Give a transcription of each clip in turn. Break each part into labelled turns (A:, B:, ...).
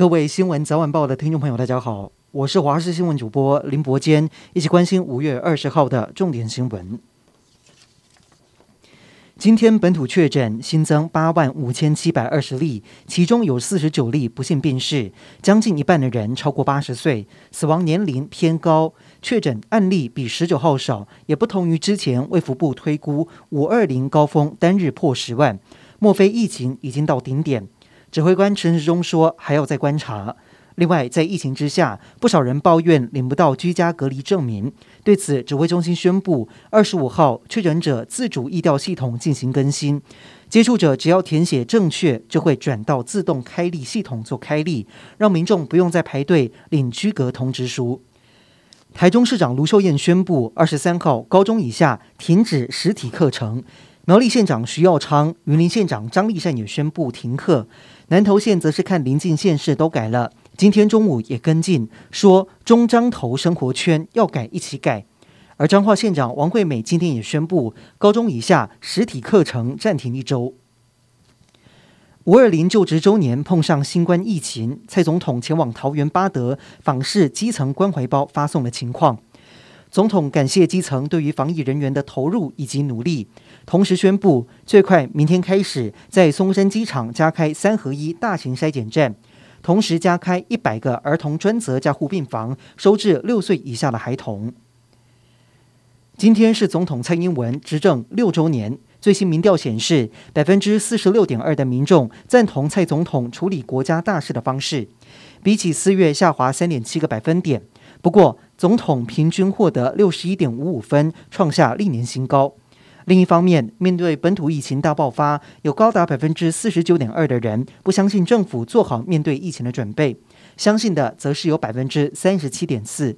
A: 各位新闻早晚报的听众朋友，大家好，我是华视新闻主播林伯坚，一起关心五月二十号的重点新闻。今天本土确诊新增八万五千七百二十例，其中有四十九例不幸病逝，将近一半的人超过八十岁，死亡年龄偏高，确诊案例比十九号少，也不同于之前卫福部推估五二零高峰单日破十万，莫非疫情已经到顶点？指挥官陈时中说，还要再观察。另外，在疫情之下，不少人抱怨领不到居家隔离证明。对此，指挥中心宣布，二十五号确诊者自主疫调系统进行更新，接触者只要填写正确，就会转到自动开立系统做开立，让民众不用再排队领居隔通知书。台中市长卢秀燕宣布，二十三号高中以下停止实体课程。苗栗县长徐耀昌、云林县长张丽善也宣布停课。南投县则是看邻近县市都改了，今天中午也跟进，说中彰投生活圈要改一起改。而彰化县长王惠美今天也宣布，高中以下实体课程暂停一周。五二零就职周年碰上新冠疫情，蔡总统前往桃园八德访视基层关怀包发送的情况。总统感谢基层对于防疫人员的投入以及努力，同时宣布最快明天开始在松山机场加开三合一大型筛检站，同时加开一百个儿童专责加护病房，收治六岁以下的孩童。今天是总统蔡英文执政六周年，最新民调显示，百分之四十六点二的民众赞同蔡总统处理国家大事的方式，比起四月下滑三点七个百分点。不过，总统平均获得六十一点五五分，创下历年新高。另一方面，面对本土疫情大爆发，有高达百分之四十九点二的人不相信政府做好面对疫情的准备，相信的则是有百分之三十七点四。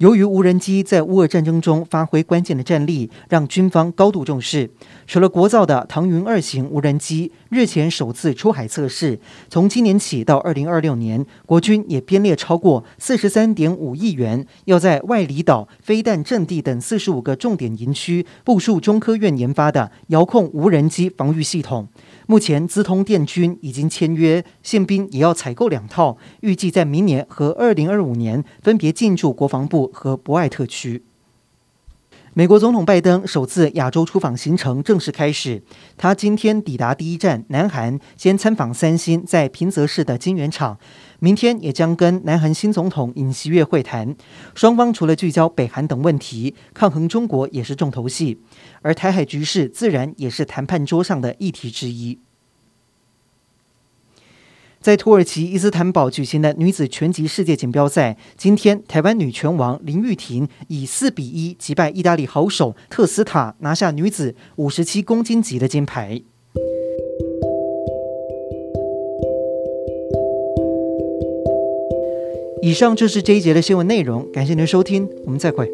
A: 由于无人机在乌俄战争中发挥关键的战力，让军方高度重视。除了国造的唐云二型无人机日前首次出海测试，从今年起到二零二六年，国军也编列超过四十三点五亿元，要在外离岛、飞弹阵地等四十五个重点营区部署中科院研发的遥控无人机防御系统。目前，资通电军已经签约，宪兵也要采购两套，预计在明年和二零二五年分别进驻国防部和博爱特区。美国总统拜登首次亚洲出访行程正式开始，他今天抵达第一站南韩，先参访三星在平泽市的晶圆厂，明天也将跟南韩新总统尹锡悦会谈。双方除了聚焦北韩等问题，抗衡中国也是重头戏，而台海局势自然也是谈判桌上的议题之一。在土耳其伊斯坦堡举行的女子拳击世界锦标赛，今天台湾女拳王林玉婷以四比一击败意大利好手特斯塔，拿下女子五十七公斤级的金牌。以上就是这一节的新闻内容，感谢您的收听，我们再会。